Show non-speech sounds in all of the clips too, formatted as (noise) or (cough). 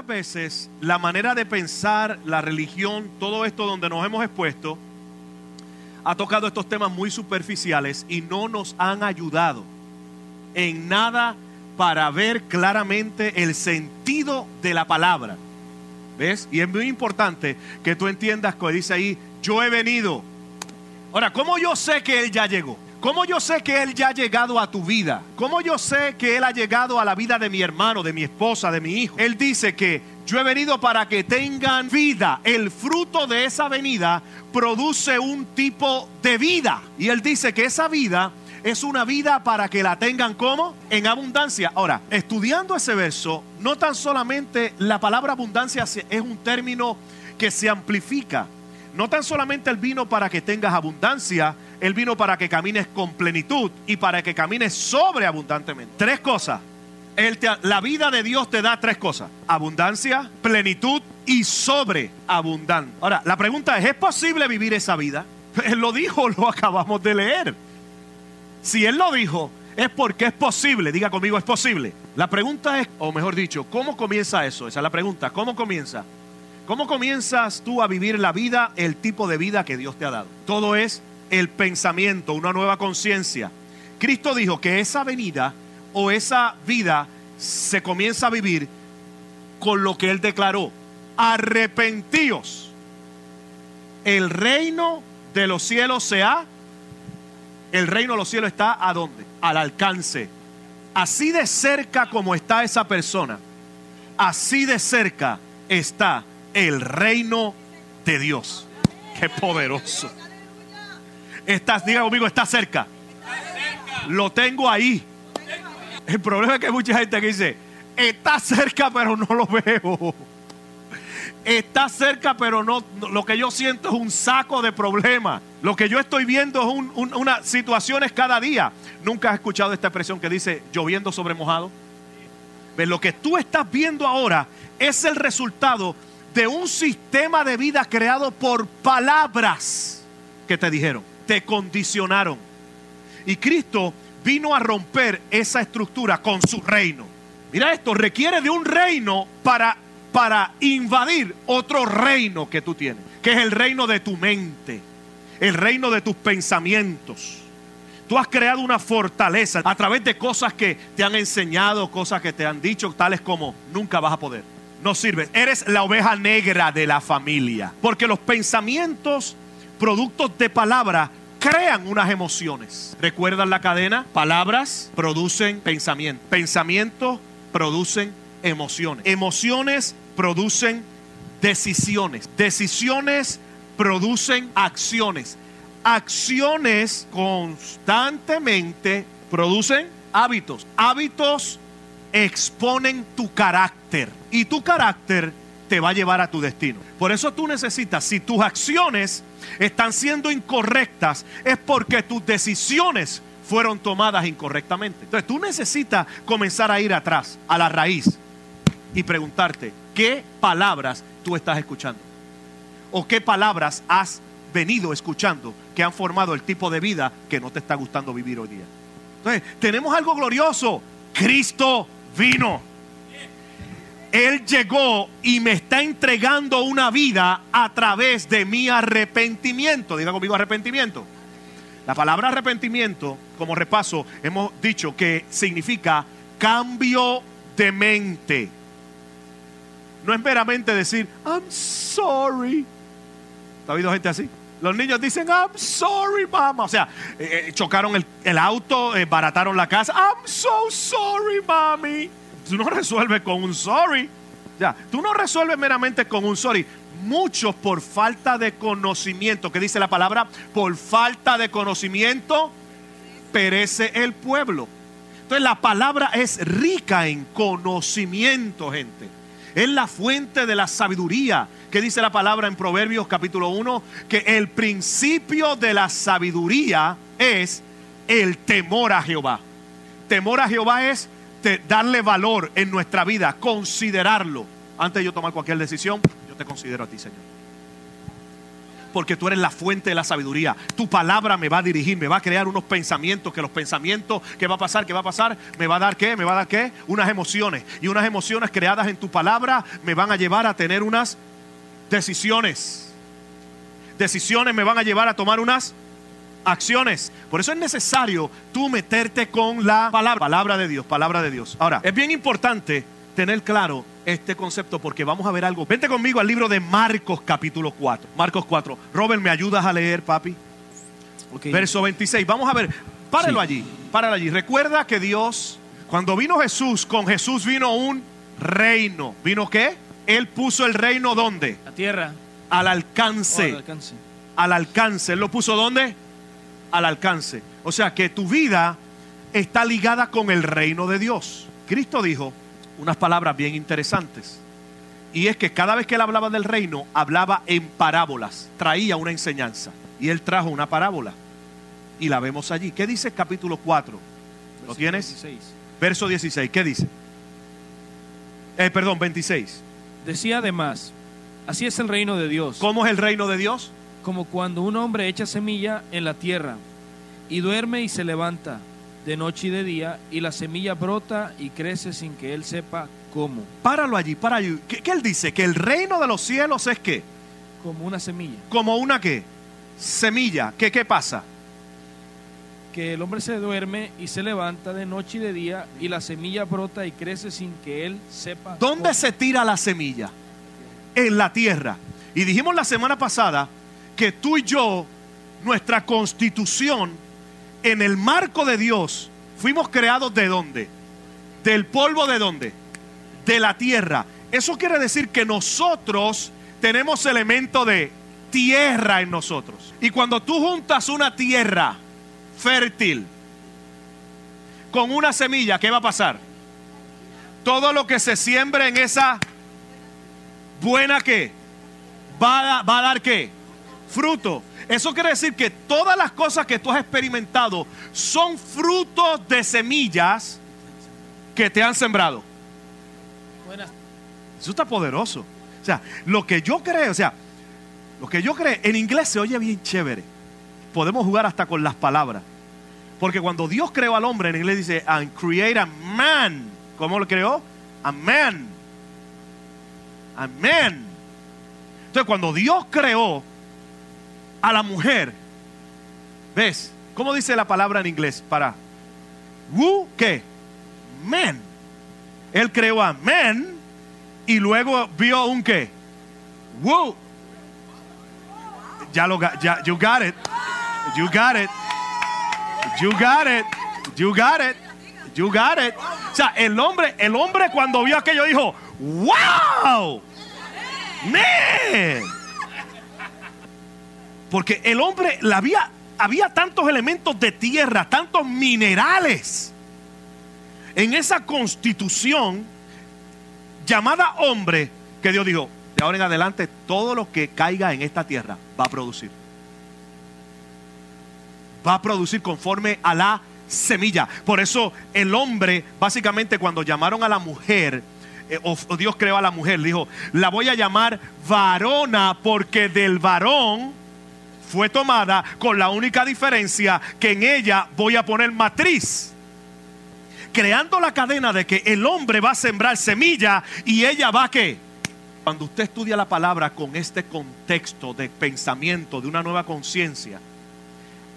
Muchas veces la manera de pensar, la religión, todo esto donde nos hemos expuesto, ha tocado estos temas muy superficiales y no nos han ayudado en nada para ver claramente el sentido de la palabra. ¿Ves? Y es muy importante que tú entiendas que dice ahí, yo he venido. Ahora, ¿cómo yo sé que Él ya llegó? ¿Cómo yo sé que Él ya ha llegado a tu vida? ¿Cómo yo sé que Él ha llegado a la vida de mi hermano, de mi esposa, de mi hijo? Él dice que yo he venido para que tengan vida. El fruto de esa venida produce un tipo de vida. Y Él dice que esa vida es una vida para que la tengan como en abundancia. Ahora, estudiando ese verso, no tan solamente la palabra abundancia es un término que se amplifica. No tan solamente Él vino para que tengas abundancia, Él vino para que camines con plenitud y para que camines sobreabundantemente. Tres cosas. la vida de Dios te da tres cosas. Abundancia, plenitud y sobreabundante. Ahora, la pregunta es, ¿es posible vivir esa vida? (laughs) Él lo dijo, lo acabamos de leer. Si Él lo dijo, es porque es posible. Diga conmigo, es posible. La pregunta es, o mejor dicho, ¿cómo comienza eso? Esa es la pregunta. ¿Cómo comienza? ¿Cómo comienzas tú a vivir la vida, el tipo de vida que Dios te ha dado? Todo es el pensamiento, una nueva conciencia. Cristo dijo que esa venida o esa vida se comienza a vivir con lo que Él declaró. Arrepentíos. El reino de los cielos se ha... El reino de los cielos está a dónde? Al alcance. Así de cerca como está esa persona, así de cerca está el reino de Dios. Qué poderoso. Diga conmigo, está cerca. Lo tengo ahí. El problema es que hay mucha gente que dice, está cerca pero no lo veo. Está cerca pero no, lo que yo siento es un saco de problemas. Lo que yo estoy viendo es una situaciones cada día. Nunca has escuchado esta expresión que dice lloviendo sobre mojado. Lo que tú estás viendo ahora es el resultado de un sistema de vida creado por palabras que te dijeron, te condicionaron. Y Cristo vino a romper esa estructura con su reino. Mira esto, requiere de un reino para, para invadir otro reino que tú tienes, que es el reino de tu mente, el reino de tus pensamientos. Tú has creado una fortaleza a través de cosas que te han enseñado, cosas que te han dicho, tales como nunca vas a poder no sirve. Eres la oveja negra de la familia. Porque los pensamientos, productos de palabra, crean unas emociones. ¿Recuerdan la cadena? Palabras producen pensamiento. Pensamientos producen emociones. Emociones producen decisiones. Decisiones producen acciones. Acciones constantemente producen hábitos. Hábitos exponen tu carácter y tu carácter te va a llevar a tu destino. Por eso tú necesitas, si tus acciones están siendo incorrectas, es porque tus decisiones fueron tomadas incorrectamente. Entonces tú necesitas comenzar a ir atrás, a la raíz, y preguntarte, ¿qué palabras tú estás escuchando? ¿O qué palabras has venido escuchando que han formado el tipo de vida que no te está gustando vivir hoy día? Entonces, tenemos algo glorioso. Cristo vino. Él llegó y me está entregando una vida a través de mi arrepentimiento. Diga conmigo arrepentimiento. La palabra arrepentimiento, como repaso, hemos dicho que significa cambio de mente. No es meramente decir, I'm sorry. ¿Ha habido gente así? Los niños dicen, I'm sorry, mama. O sea, eh, eh, chocaron el, auto, eh, barataron la casa. I'm so sorry, mami. Tú no resuelves con un sorry. Ya, tú no resuelves meramente con un sorry. Muchos por falta de conocimiento, que dice la palabra, por falta de conocimiento perece el pueblo. Entonces la palabra es rica en conocimiento, gente. Es la fuente de la sabiduría. Que dice la palabra en Proverbios capítulo 1? Que el principio de la sabiduría es el temor a Jehová. Temor a Jehová es darle valor en nuestra vida, considerarlo. Antes de yo tomar cualquier decisión, yo te considero a ti, Señor. porque tú eres la fuente de la sabiduría. Tu palabra me va a dirigir, me va a crear unos pensamientos, que los pensamientos, ¿qué va a pasar? ¿Qué va a pasar? ¿Me va a dar qué? ¿Me va a dar qué? Unas emociones. Y unas emociones creadas en tu palabra me van a llevar a tener unas decisiones. Decisiones me van a llevar a tomar unas acciones. Por eso es necesario tú meterte con la palabra, palabra de Dios, palabra de Dios. Ahora, es bien importante tener claro este concepto porque vamos a ver algo. Vente conmigo al libro de Marcos capítulo 4. Marcos 4. Robert, ¿me ayudas a leer, papi? Verso 26. Vamos a ver. Páralo allí. Páralo allí. Recuerda que Dios, cuando vino Jesús, con Jesús vino un reino. ¿Vino qué? Él puso el reino ¿dónde? La tierra. Al alcance. Oh, al alcance. Al alcance. ¿Él lo puso dónde? Al alcance. O sea que tu vida está ligada con el reino de Dios. Cristo dijo, unas palabras bien interesantes. Y es que cada vez que él hablaba del reino, hablaba en parábolas, traía una enseñanza. Y él trajo una parábola. Y la vemos allí. ¿Qué dice el capítulo 4? ¿Lo tienes? 16. Verso 16. ¿Qué dice? Eh, perdón, 26. Decía además, así es el reino de Dios, ¿Cómo es el reino de Dios? Como cuando un hombre echa semilla en la tierra y duerme y se levanta de noche y de día y la semilla brota y crece sin que él sepa cómo, Páralo allí, para allí. ¿Qué, qué él dice? Que el reino de los cielos es qué? como una semilla. Como una qué? Semilla. ¿Qué, qué pasa? Que el hombre se duerme y se levanta de noche y de día y la semilla brota y crece sin que él sepa ¿Dónde cómo. se tira la semilla? En la tierra. Y dijimos la semana pasada que tú y yo, nuestra constitución, en el marco de Dios, fuimos creados de dónde? Del polvo de dónde? De la tierra. Eso quiere decir que nosotros tenemos elemento de tierra en nosotros. Y cuando tú juntas una tierra fértil con una semilla, ¿qué va a pasar? Todo lo que se siembre en esa buena que va va a dar qué? Fruto. Eso quiere decir que todas las cosas que tú has experimentado son frutos de semillas que te han sembrado. Eso está poderoso. O sea, lo que yo creo, o sea, lo que yo creo, en inglés se oye bien chévere. Podemos jugar hasta con las palabras. Porque cuando Dios creó al hombre, en inglés dice, and create a man. ¿Cómo lo creó? A man. A man. Entonces, cuando Dios creó a la mujer, ¿ves? ¿Cómo dice la palabra en inglés para? Who, ¿qué? Man. Él creó a man y luego vio un qué? Woo. Ya lo ya you got it. You got it. You got it. You got it. You got it. O sea, el hombre, el hombre cuando vio aquello dijo, "Wow! Man." Porque el hombre había había tantos elementos de tierra, tantos minerales en esa constitución llamada hombre que Dios dijo, de ahora en adelante todo lo que caiga en esta tierra va a producir. Va a producir conforme a la semilla. Por eso el hombre, básicamente cuando llamaron a la mujer, eh, o, o Dios creó a la mujer, dijo, la voy a llamar varona porque del varón fue tomada con la única diferencia que en ella voy a poner matriz creando la cadena de que el hombre va a sembrar semilla y ella va a qué. Cuando usted estudia la palabra con este contexto de pensamiento, de una nueva conciencia,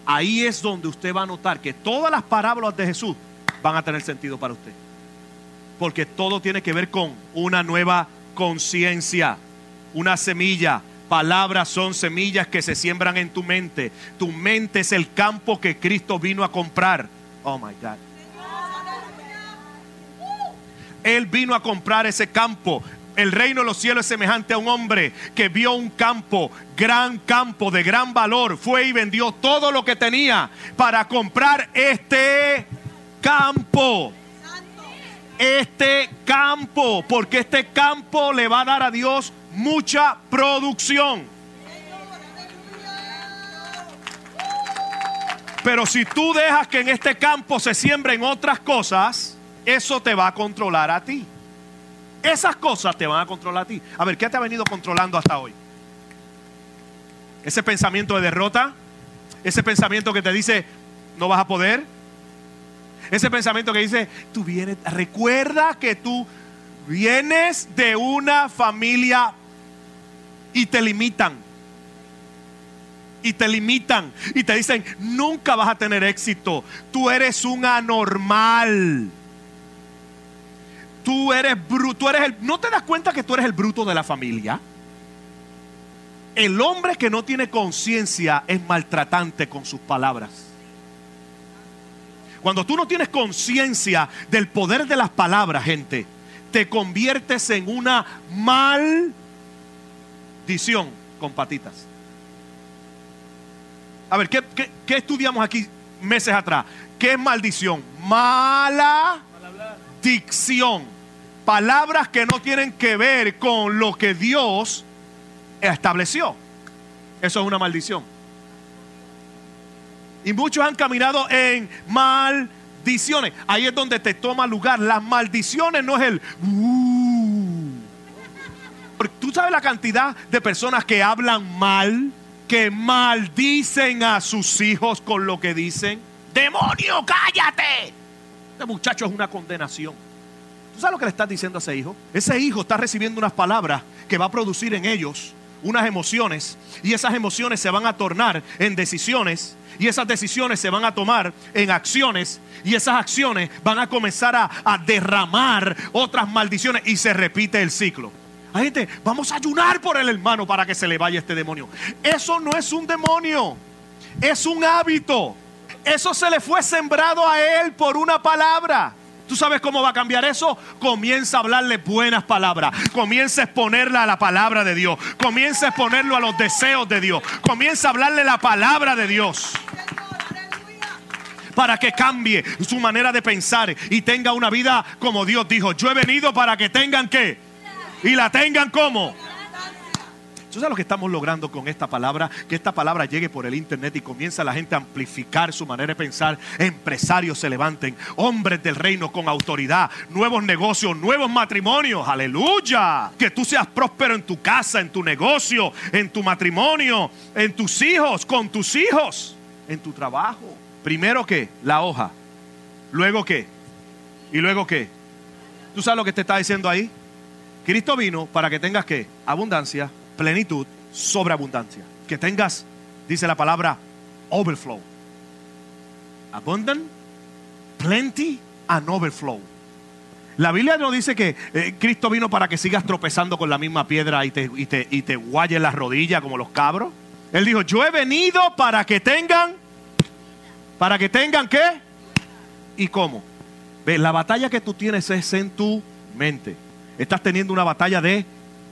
ahí es donde usted va a notar que todas las parábolas de Jesús van a tener sentido para usted. Porque todo tiene que ver con una nueva conciencia, una semilla. Palabras son semillas que se siembran en tu mente. Tu mente es el campo que Cristo vino a comprar. Oh my God. Él vino a comprar ese campo. El reino de los cielos es semejante a un hombre que vio un campo, gran campo de gran valor. Fue y vendió todo lo que tenía para comprar este campo. Este campo, porque este campo le va a dar a Dios mucha producción. Pero si tú dejas que en este campo se siembren otras cosas, eso te va a controlar a ti. Esas cosas te van a controlar a ti. A ver, ¿qué te ha venido controlando hasta hoy? Ese pensamiento de derrota, ese pensamiento que te dice, no vas a poder. Ese pensamiento que dice, tú vienes, recuerda que tú vienes de una familia y te limitan. Y te limitan y te dicen, nunca vas a tener éxito. Tú eres un anormal. Tú eres bruto, eres el, ¿no te das cuenta que tú eres el bruto de la familia? El hombre que no tiene conciencia es maltratante con sus palabras. Cuando tú no tienes conciencia del poder de las palabras, gente, te conviertes en una maldición con patitas. A ver, ¿qué, estudiamos aquí meses atrás? ¿Qué es maldición? Mala dicción. Palabras que no tienen que ver con lo que Dios estableció. Eso es una maldición. Y muchos han caminado en maldiciones. Ahí es donde te toma lugar. Las maldiciones no es el... Uh. Tú sabes la cantidad de personas que hablan mal, que maldicen a sus hijos con lo que dicen. Demonio, cállate. Este muchacho es una condenación. ¿Tú sabes lo que le estás diciendo a ese hijo? Ese hijo está recibiendo unas palabras que va a producir en ellos unas emociones y esas emociones se van a tornar en decisiones y esas decisiones se van a tomar en acciones y esas acciones van a comenzar a, derramar otras maldiciones y se repite el ciclo. Hay gente, vamos a ayunar por el hermano para que se le vaya este demonio. Eso no es un demonio, es un hábito. Eso se le fue sembrado a él por una palabra. ¿Tú sabes cómo va a cambiar eso? Comienza a hablarle buenas palabras. Comienza a exponerla a la palabra de Dios. Comienza a exponerlo a los deseos de Dios. Comienza a hablarle la palabra de Dios. Para que cambie su manera de pensar y tenga una vida como Dios dijo. Yo he venido para que tengan que. Y la tengan como ¿Tú sabes lo que estamos logrando con esta palabra? Que esta palabra llegue por el internet y comienza la gente a amplificar su manera de pensar. Empresarios se levanten, hombres del reino con autoridad, nuevos negocios, nuevos matrimonios. Aleluya. Que tú seas próspero en tu casa, en tu negocio, en tu matrimonio, en tus hijos, con tus hijos, en tu trabajo. Primero que la hoja. Luego qué. Y luego qué. ¿Tú sabes lo que te está diciendo ahí? Cristo vino para que tengas que abundancia, plenitud, sobreabundancia. Que tengas, dice la palabra, overflow. Abundant, plenty and overflow. La Biblia no dice que eh, Cristo vino para que sigas tropezando con la misma piedra y te, y te, y te guayes las rodillas como los cabros. Él dijo, yo he venido para que tengan, para que tengan qué y cómo. Ve, la batalla que tú tienes es en tu mente. Estás teniendo una batalla de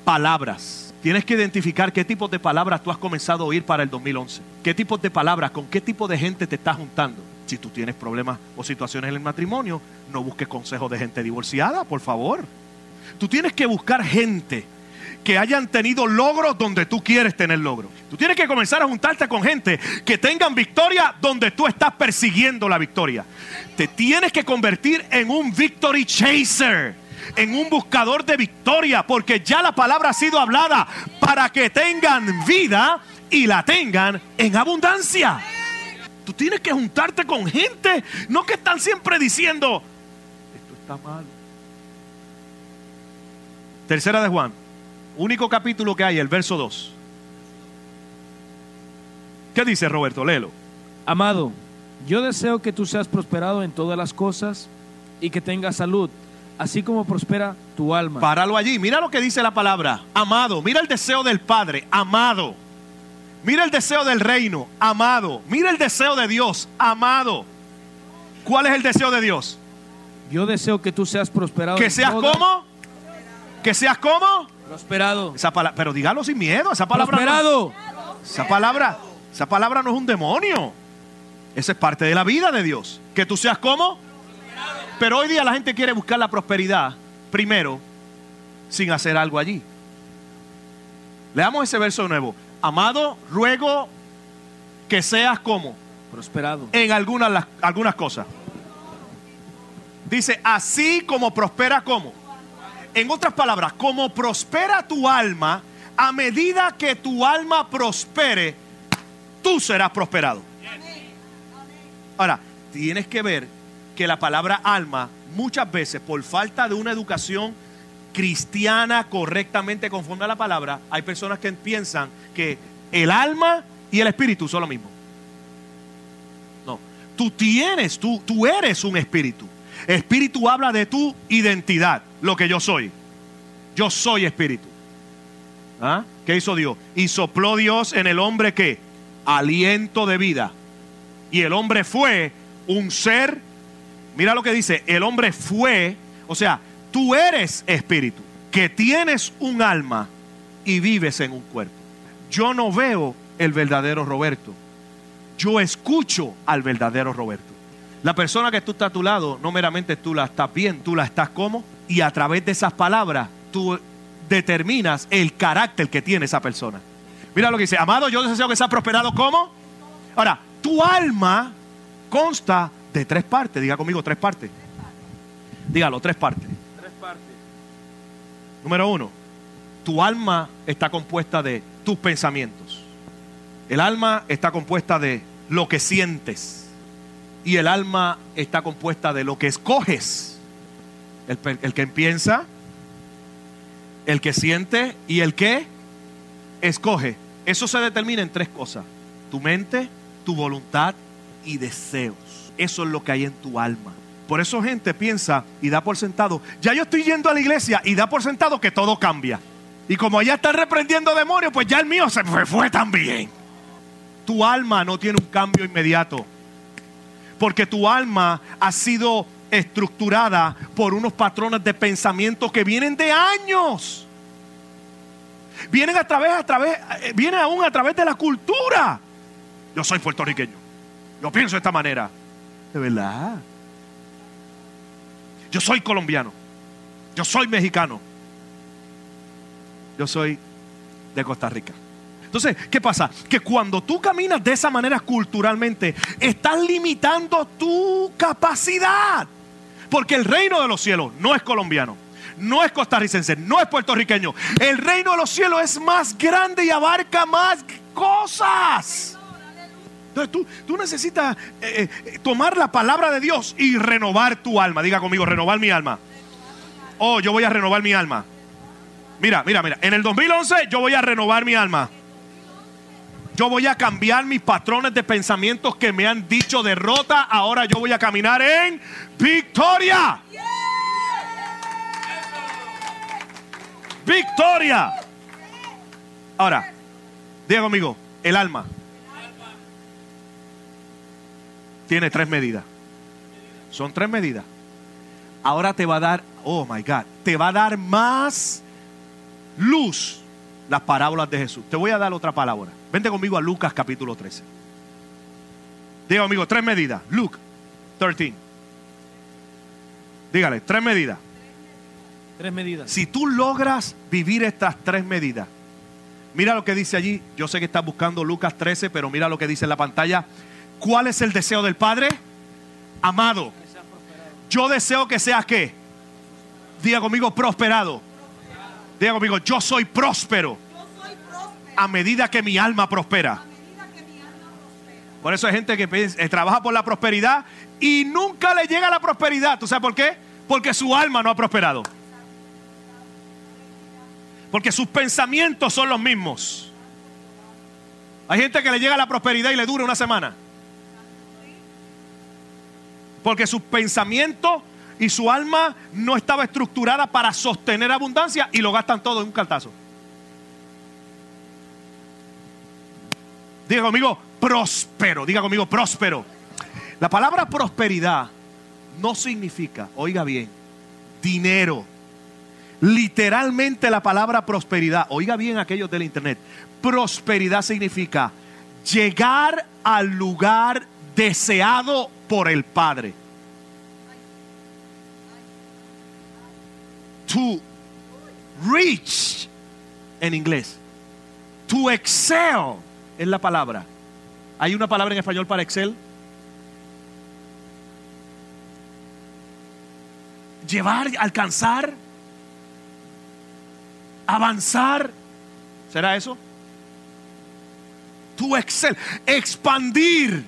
palabras. Tienes que identificar qué tipo de palabras tú has comenzado a oír para el 2011. ¿Qué tipo de palabras, con qué tipo de gente te estás juntando? Si tú tienes problemas o situaciones en el matrimonio, no busques consejos de gente divorciada, por favor. Tú tienes que buscar gente que hayan tenido logros donde tú quieres tener logros. Tú tienes que comenzar a juntarte con gente que tengan victoria donde tú estás persiguiendo la victoria. Te tienes que convertir en un victory chaser en un buscador de victoria, porque ya la palabra ha sido hablada para que tengan vida y la tengan en abundancia. Tú tienes que juntarte con gente, no que están siempre diciendo, esto está mal. Tercera de Juan, único capítulo que hay, el verso 2. ¿Qué dice Roberto? Léelo. Amado, yo deseo que tú seas prosperado en todas las cosas y que tengas salud así como prospera tu alma. Páralo allí. Mira lo que dice la palabra. Amado. Mira el deseo del Padre. Amado. Mira el deseo del reino. Amado. Mira el deseo de Dios. Amado. ¿Cuál es el deseo de Dios? Yo deseo que tú seas prosperado. ¿Que seas como? ¿Que seas como? Prosperado. Esa palabra, pero dígalo sin miedo. Esa palabra. Prosperado. esa palabra, esa palabra no es un demonio. Esa es parte de la vida de Dios. Que tú seas como? Pero hoy día la gente quiere buscar la prosperidad primero sin hacer algo allí. Leamos ese verso nuevo. Amado, ruego que seas como prosperado en algunas, algunas cosas. Dice, así como prospera como. En otras palabras, como prospera tu alma, a medida que tu alma prospere, tú serás prosperado. Ahora, tienes que ver que la palabra alma muchas veces por falta de una educación cristiana correctamente conforme la palabra, hay personas que piensan que el alma y el espíritu son lo mismo. No, tú tienes, tú, tú eres un espíritu. Espíritu habla de tu identidad, lo que yo soy. Yo soy espíritu. ¿Ah? ¿Qué hizo Dios? Y sopló Dios en el hombre que aliento de vida. Y el hombre fue un ser. Mira lo que dice, el hombre fue, o sea, tú eres espíritu, que tienes un alma y vives en un cuerpo. Yo no veo el verdadero Roberto. Yo escucho al verdadero Roberto. La persona que tú estás a tu lado, no meramente tú la estás bien, tú la estás como, y a través de esas palabras tú determinas el carácter que tiene esa persona. Mira lo que dice, amado, yo deseo que sea prosperado como. Ahora, tu alma consta de tres partes. Diga conmigo tres partes. Dígalo, tres partes. Tres partes. Número uno, tu alma está compuesta de tus pensamientos. El alma está compuesta de lo que sientes. Y el alma está compuesta de lo que escoges. El, el que piensa, el que siente y el que escoge. Eso se determina en tres cosas. Tu mente, tu voluntad y deseos. Eso es lo que hay en tu alma. Por eso gente piensa y da por sentado, ya yo estoy yendo a la iglesia y da por sentado que todo cambia. Y como allá está reprendiendo demonios, pues ya el mío se fue, fue también. Tu alma no tiene un cambio inmediato. Porque tu alma ha sido estructurada por unos patrones de pensamiento que vienen de años. Vienen a través, a través, eh, vienen aún a través de la cultura. Yo soy puertorriqueño. Yo pienso de esta manera. De verdad. Yo soy colombiano. Yo soy mexicano. Yo soy de Costa Rica. Entonces, ¿qué pasa? Que cuando tú caminas de esa manera culturalmente, estás limitando tu capacidad. Porque el reino de los cielos no es colombiano, no es costarricense, no es puertorriqueño. El reino de los cielos es más grande y abarca más cosas. Entonces tú, tú necesitas eh, eh, tomar la palabra de Dios y renovar tu alma. Diga conmigo, renovar mi alma. Oh, yo voy a renovar mi alma. Mira, mira, mira. En el 2011 yo voy a renovar mi alma. Yo voy a cambiar mis patrones de pensamientos que me han dicho derrota. Ahora yo voy a caminar en victoria. Victoria. Ahora, diga conmigo, el alma tiene tres medidas. Son tres medidas. Ahora te va a dar, oh my God, te va a dar más luz las parábolas de Jesús. Te voy a dar otra palabra. Vente conmigo a Lucas capítulo 13. Diga conmigo, tres medidas. Luke 13. Dígale, tres medidas. Tres medidas. Si tú logras vivir estas tres medidas, mira lo que dice allí. Yo sé que estás buscando Lucas 13, pero mira lo que dice en la pantalla. ¿Cuál es el deseo del Padre? Amado. Yo deseo que seas qué? Diga conmigo, prosperado. Diga conmigo, yo soy próspero a medida que mi alma prospera. Por eso hay gente que eh, trabaja por la prosperidad y nunca le llega la prosperidad. ¿Tú sabes por qué? Porque su alma no ha prosperado. Porque sus pensamientos son los mismos. Hay gente que le llega la prosperidad y le dura una semana. Porque sus pensamientos y su alma no estaba estructurada para sostener abundancia y lo gastan todo en un cartazo. Diga conmigo, próspero. Diga conmigo, próspero. La palabra prosperidad no significa, oiga bien, dinero. Literalmente la palabra prosperidad, oiga bien aquellos del internet, prosperidad significa llegar al lugar deseado por el Padre. To reach en inglés. To excel es la palabra. ¿Hay una palabra en español para Excel? Llevar, alcanzar, avanzar. ¿Será eso? to excel, expandir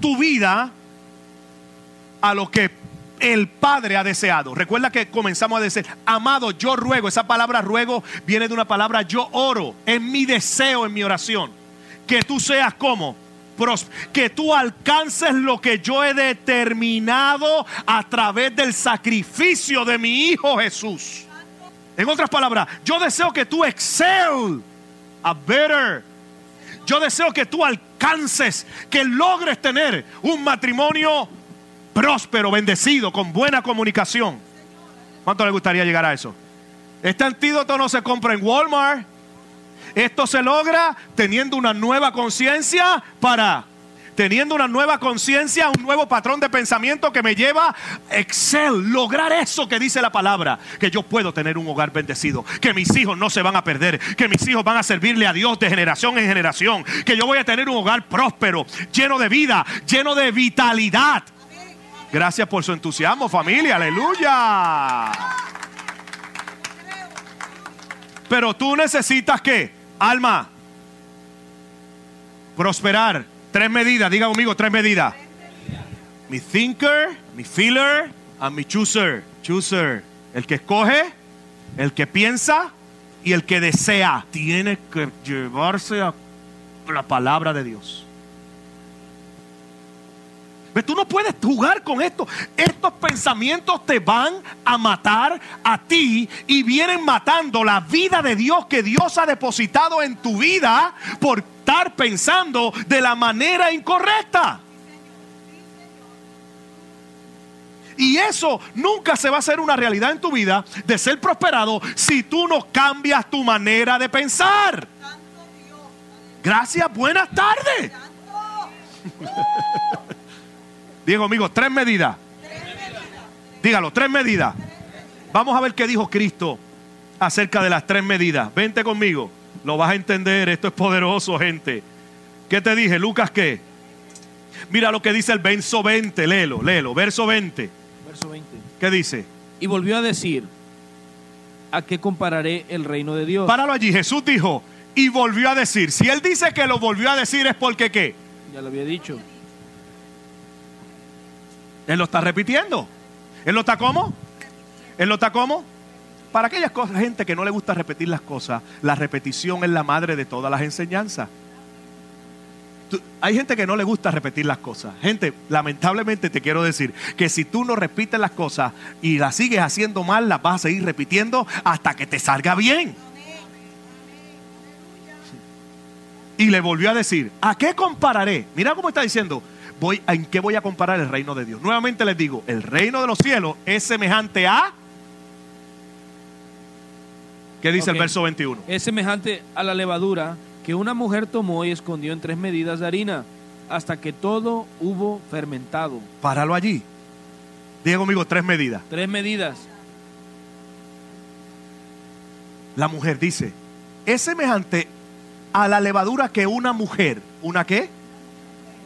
tu vida a lo que el Padre ha deseado. Recuerda que comenzamos a decir, amado, yo ruego. Esa palabra ruego viene de una palabra yo oro. Es mi deseo en mi oración. Que tú seas como que tú alcances lo que yo he determinado a través del sacrificio de mi Hijo Jesús. En otras palabras, yo deseo que tú excel a better. Yo deseo que tú alcances, que logres tener un matrimonio próspero, bendecido, con buena comunicación. ¿Cuánto le gustaría llegar a eso? Este antídoto no se compra en Walmart. Esto se logra teniendo una nueva conciencia para teniendo una nueva conciencia, un nuevo patrón de pensamiento que me lleva a excel, lograr eso que dice la palabra, que yo puedo tener un hogar bendecido, que mis hijos no se van a perder, que mis hijos van a servirle a Dios de generación en generación, que yo voy a tener un hogar próspero, lleno de vida, lleno de vitalidad. Gracias por su entusiasmo, familia, aleluya. Pero tú necesitas que, alma, prosperar. Tres medidas, diga conmigo, tres medidas. Mi thinker, mi feeler, and mi chooser. Chooser, el que escoge, el que piensa y el que desea. Tiene que llevarse a la palabra de Dios. Tú no puedes jugar con esto. Estos pensamientos te van a matar a ti y vienen matando la vida de Dios que Dios ha depositado en tu vida por pensando de la manera incorrecta. Y eso nunca se va a hacer una realidad en tu vida de ser prosperado si tú no cambias tu manera de pensar. Gracias, buenas tardes. (laughs) Diego, amigos, tres medidas. Dígalo, tres medidas. Vamos a ver qué dijo Cristo acerca de las tres medidas. Vente conmigo, lo vas a entender. Esto es poderoso, gente. ¿Qué te dije? Lucas, ¿qué? Mira lo que dice el verso 20, léelo, léelo, verso 20. Verso 20. ¿Qué dice? Y volvió a decir, ¿a qué compararé el reino de Dios? Páralo allí, Jesús dijo, y volvió a decir. Si él dice que lo volvió a decir es porque qué? Ya lo había dicho. Él lo está repitiendo. ¿Él lo está como? ¿Él lo está como? Para aquellas cosas, gente que no le gusta repetir las cosas, la repetición es la madre de todas las enseñanzas. hay gente que no le gusta repetir las cosas. Gente, lamentablemente te quiero decir que si tú no repites las cosas y las sigues haciendo mal, las vas a seguir repitiendo hasta que te salga bien. Y le volvió a decir, ¿a qué compararé? Mira cómo está diciendo, voy, ¿en qué voy a comparar el reino de Dios? Nuevamente les digo, el reino de los cielos es semejante a... ¿Qué dice el verso 21? Es semejante a la levadura que una mujer tomó y escondió en tres medidas de harina hasta que todo hubo fermentado. Páralo allí. Diego amigo, tres medidas. Tres medidas. La mujer dice, es semejante a la levadura que una mujer, ¿una qué?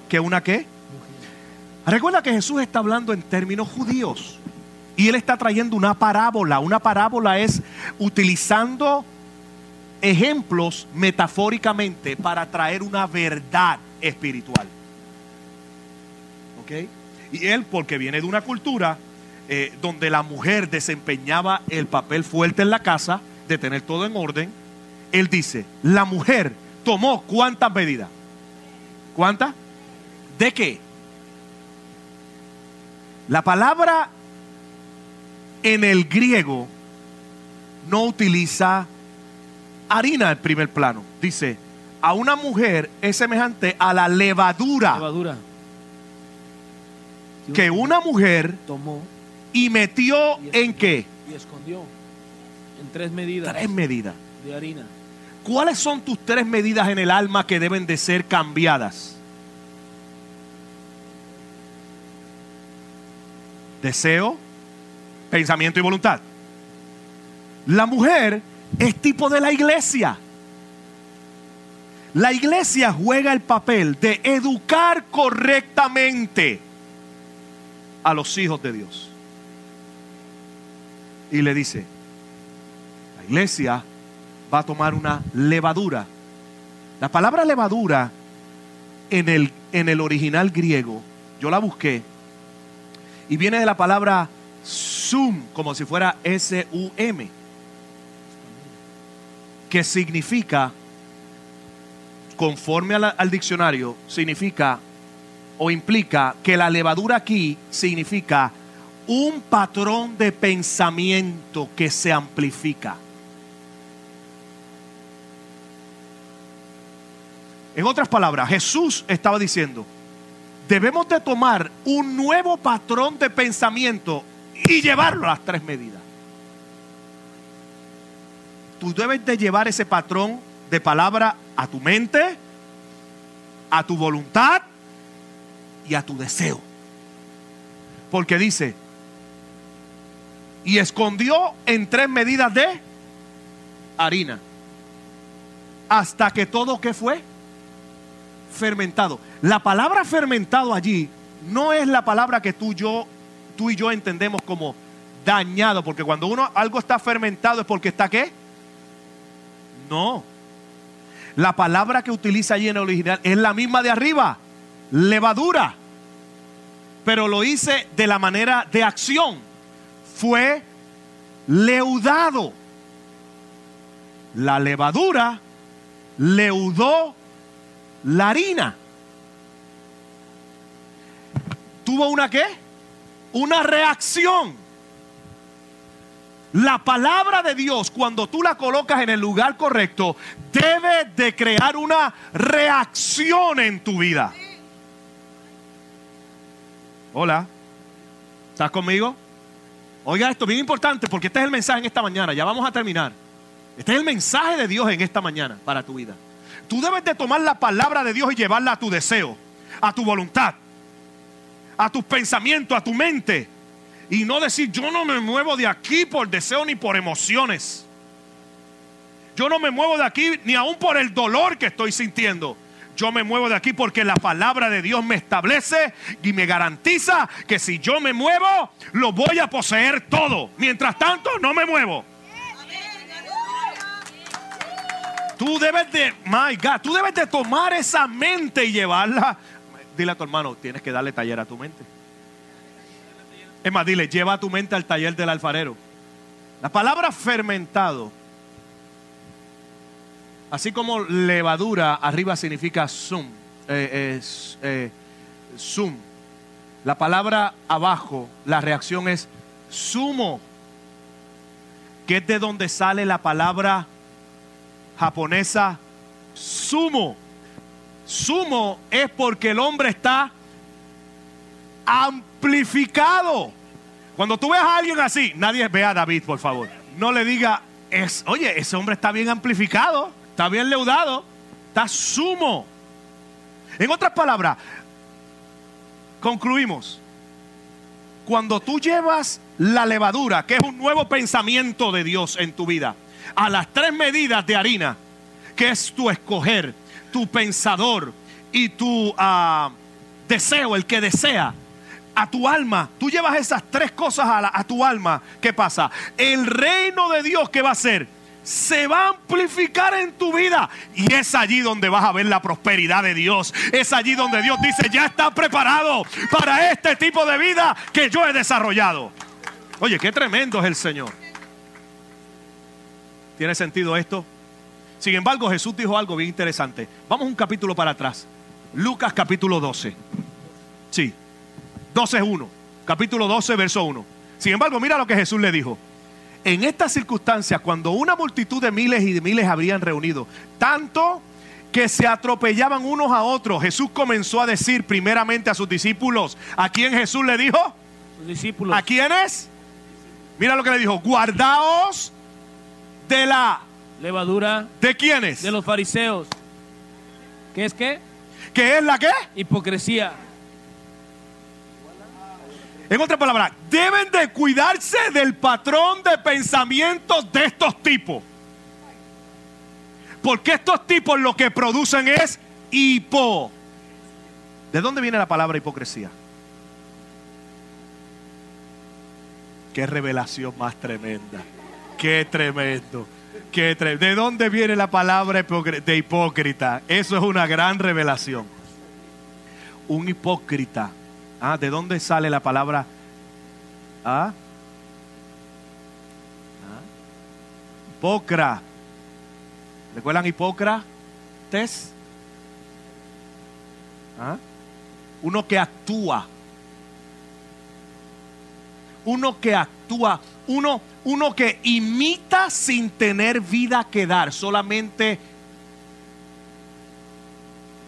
¿Que una qué? Recuerda que Jesús está hablando en términos judíos y él está trayendo una parábola. Una parábola es utilizando ejemplos metafóricamente para traer una verdad espiritual. ¿Ok? Y él, porque viene de una cultura eh, donde la mujer desempeñaba el papel fuerte en la casa, de tener todo en orden, él dice, la mujer tomó cuántas medidas. ¿Cuántas? ¿De qué? La palabra en el griego no utiliza harina en primer plano. Dice, a una mujer es semejante a la levadura. levadura. Que una mujer tomó y metió en qué? Y escondió en tres medidas. Tres medidas. De harina. ¿Cuáles son tus tres medidas en el alma que deben de ser cambiadas? deseo, pensamiento y voluntad. La mujer es tipo de la iglesia. La iglesia juega el papel de educar correctamente a los hijos de Dios. Y le dice, la iglesia va a tomar una levadura La palabra levadura en el, en el original griego, yo la busqué, y viene de la palabra como si fuera S-U-M, que significa, conforme al diccionario, significa o implica que la levadura aquí significa un patrón de pensamiento que se amplifica. En otras palabras, Jesús estaba diciendo, debemos de tomar un nuevo patrón de pensamiento y llevarlo a las tres medidas. Tú debes de llevar ese patrón de palabra a tu mente, a tu voluntad y a tu deseo. Porque dice, y escondió en tres medidas de harina. Hasta que todo que fue fermentado. La palabra fermentado allí no es la palabra que tú, yo, tú y yo entendemos como dañado, porque cuando uno algo está fermentado es porque está qué? No. La palabra que utiliza allí en el original es la misma de arriba, levadura. Pero lo hice de la manera de acción. Fue leudado. La levadura leudó la harina. ¿Tuvo una qué? Una reacción. La palabra de Dios, cuando tú la colocas en el lugar correcto, debe de crear una reacción en tu vida. Hola, ¿estás conmigo? Oiga esto, bien importante, porque este es el mensaje en esta mañana, ya vamos a terminar. Este es el mensaje de Dios en esta mañana para tu vida. Tú debes de tomar la palabra de Dios y llevarla a tu deseo, a tu voluntad, a tus pensamientos, a tu mente. Y no decir, yo no me muevo de aquí por deseo ni por emociones. Yo no me muevo de aquí ni aún por el dolor que estoy sintiendo. Yo me muevo de aquí porque la palabra de Dios me establece y me garantiza que si yo me muevo, lo voy a poseer todo. Mientras tanto, no me muevo. Tú debes de, my God, tú debes de tomar esa mente y llevarla. Dile a tu hermano, tienes que darle taller a tu mente. Es más, dile, lleva tu mente al taller del alfarero. La palabra fermentado, así como levadura, arriba significa sum. Eh, es, eh, sum. La palabra abajo, la reacción es sumo, que es de donde sale la palabra japonesa sumo. Sumo es porque el hombre está amplificado. Cuando tú ves a alguien así, nadie ve a David, por favor. No le diga, es, oye, ese hombre está bien amplificado, está bien leudado, está sumo. En otras palabras, concluimos. Cuando tú llevas la levadura, que es un nuevo pensamiento de Dios en tu vida, a las tres medidas de harina, que es tu escoger, tu pensador y tu uh, deseo, el que desea, a tu alma. Tú llevas esas tres cosas a, la, a, tu alma. ¿Qué pasa? El reino de Dios, ¿qué va a hacer? Se va a amplificar en tu vida. Y es allí donde vas a ver la prosperidad de Dios. Es allí donde Dios dice, ya está preparado para este tipo de vida que yo he desarrollado. Oye, qué tremendo es el Señor. ¿Tiene sentido esto? Sin embargo, Jesús dijo algo bien interesante. Vamos un capítulo para atrás. Lucas capítulo 12. Sí. 12 es 1. Capítulo 12, verso 1. Sin embargo, mira lo que Jesús le dijo. En estas circunstancias, cuando una multitud de miles y de miles habrían reunido, tanto que se atropellaban unos a otros, Jesús comenzó a decir primeramente a sus discípulos, ¿a quién Jesús le dijo? Sus discípulos. ¿A quiénes? Mira lo que le dijo, guardaos de la levadura. ¿De quiénes? De los fariseos. ¿Qué es qué? ¿Qué es la qué? Hipocresía. En otras palabras, deben de cuidarse del patrón de pensamientos de estos tipos. Porque estos tipos lo que producen es hipo. ¿De dónde viene la palabra hipocresía? Qué revelación más tremenda. Qué tremendo. Qué ¿De dónde viene la palabra de hipócrita? Eso es una gran revelación. Un hipócrita. Ah, ¿De dónde sale la palabra? Ah. Ah. Hipocra. ¿Recuerdan Hipócrates? ¿Ah? Uno que actúa. Uno que actúa. Uno, uno que imita sin tener vida que dar. Solamente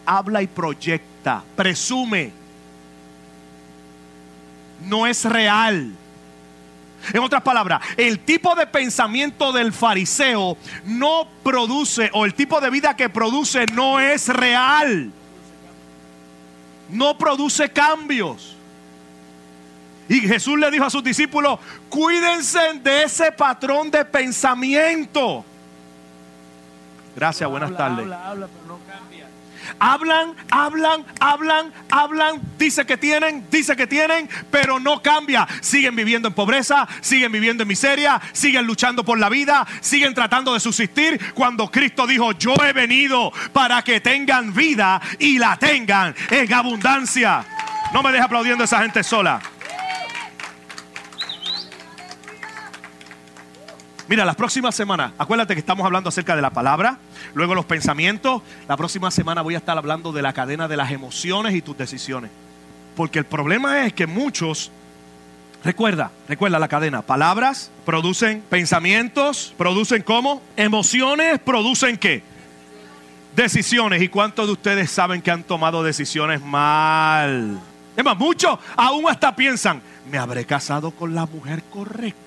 habla y proyecta. Presume. No es real. En otras palabras, el tipo de pensamiento del fariseo no produce, o el tipo de vida que produce no es real. No produce cambios. Y Jesús le dijo a sus discípulos, cuídense de ese patrón de pensamiento. Gracias, buenas Habla, tardes. Habla, habla, pero no cambia. Hablan, hablan, hablan, hablan, dice que tienen, dice que tienen, pero no cambia. Siguen viviendo en pobreza, siguen viviendo en miseria, siguen luchando por la vida, siguen tratando de subsistir cuando Cristo dijo, yo he venido para que tengan vida y la tengan en abundancia. No me deje aplaudiendo a esa gente sola. Mira, las próximas semanas, acuérdate que estamos hablando acerca de la palabra, luego los pensamientos. La próxima semana voy a estar hablando de la cadena de las emociones y tus decisiones. Porque el problema es que muchos, recuerda, recuerda la cadena, palabras producen pensamientos, producen cómo, emociones producen qué, decisiones. ¿Y cuántos de ustedes saben que han tomado decisiones mal? Es más, muchos aún hasta piensan, me habré casado con la mujer correcta.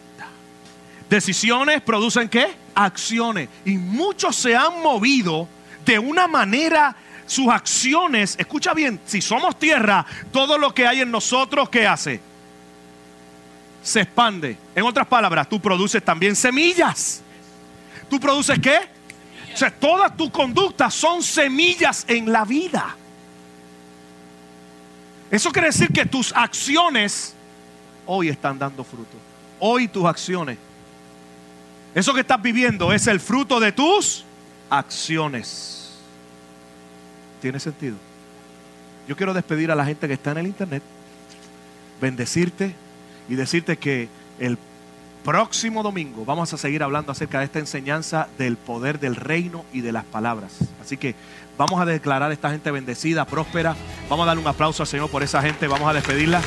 Decisiones producen qué? Acciones. Y muchos se han movido de una manera, sus acciones, escucha bien, si somos tierra, todo lo que hay en nosotros, ¿qué hace? Se expande. En otras palabras, tú produces también semillas. ¿Tú produces qué? Todas tus conductas son semillas en la vida. Eso quiere decir que tus acciones hoy están dando fruto. Hoy tus acciones eso que estás viviendo es el fruto de tus acciones. ¿Tiene sentido? Yo quiero despedir a la gente que está en el internet, bendecirte y decirte que el próximo domingo vamos a seguir hablando acerca de esta enseñanza del poder del reino y de las palabras. Así que vamos a declarar a esta gente bendecida, próspera. Vamos a dar un aplauso al Señor por esa gente, vamos a despedirla.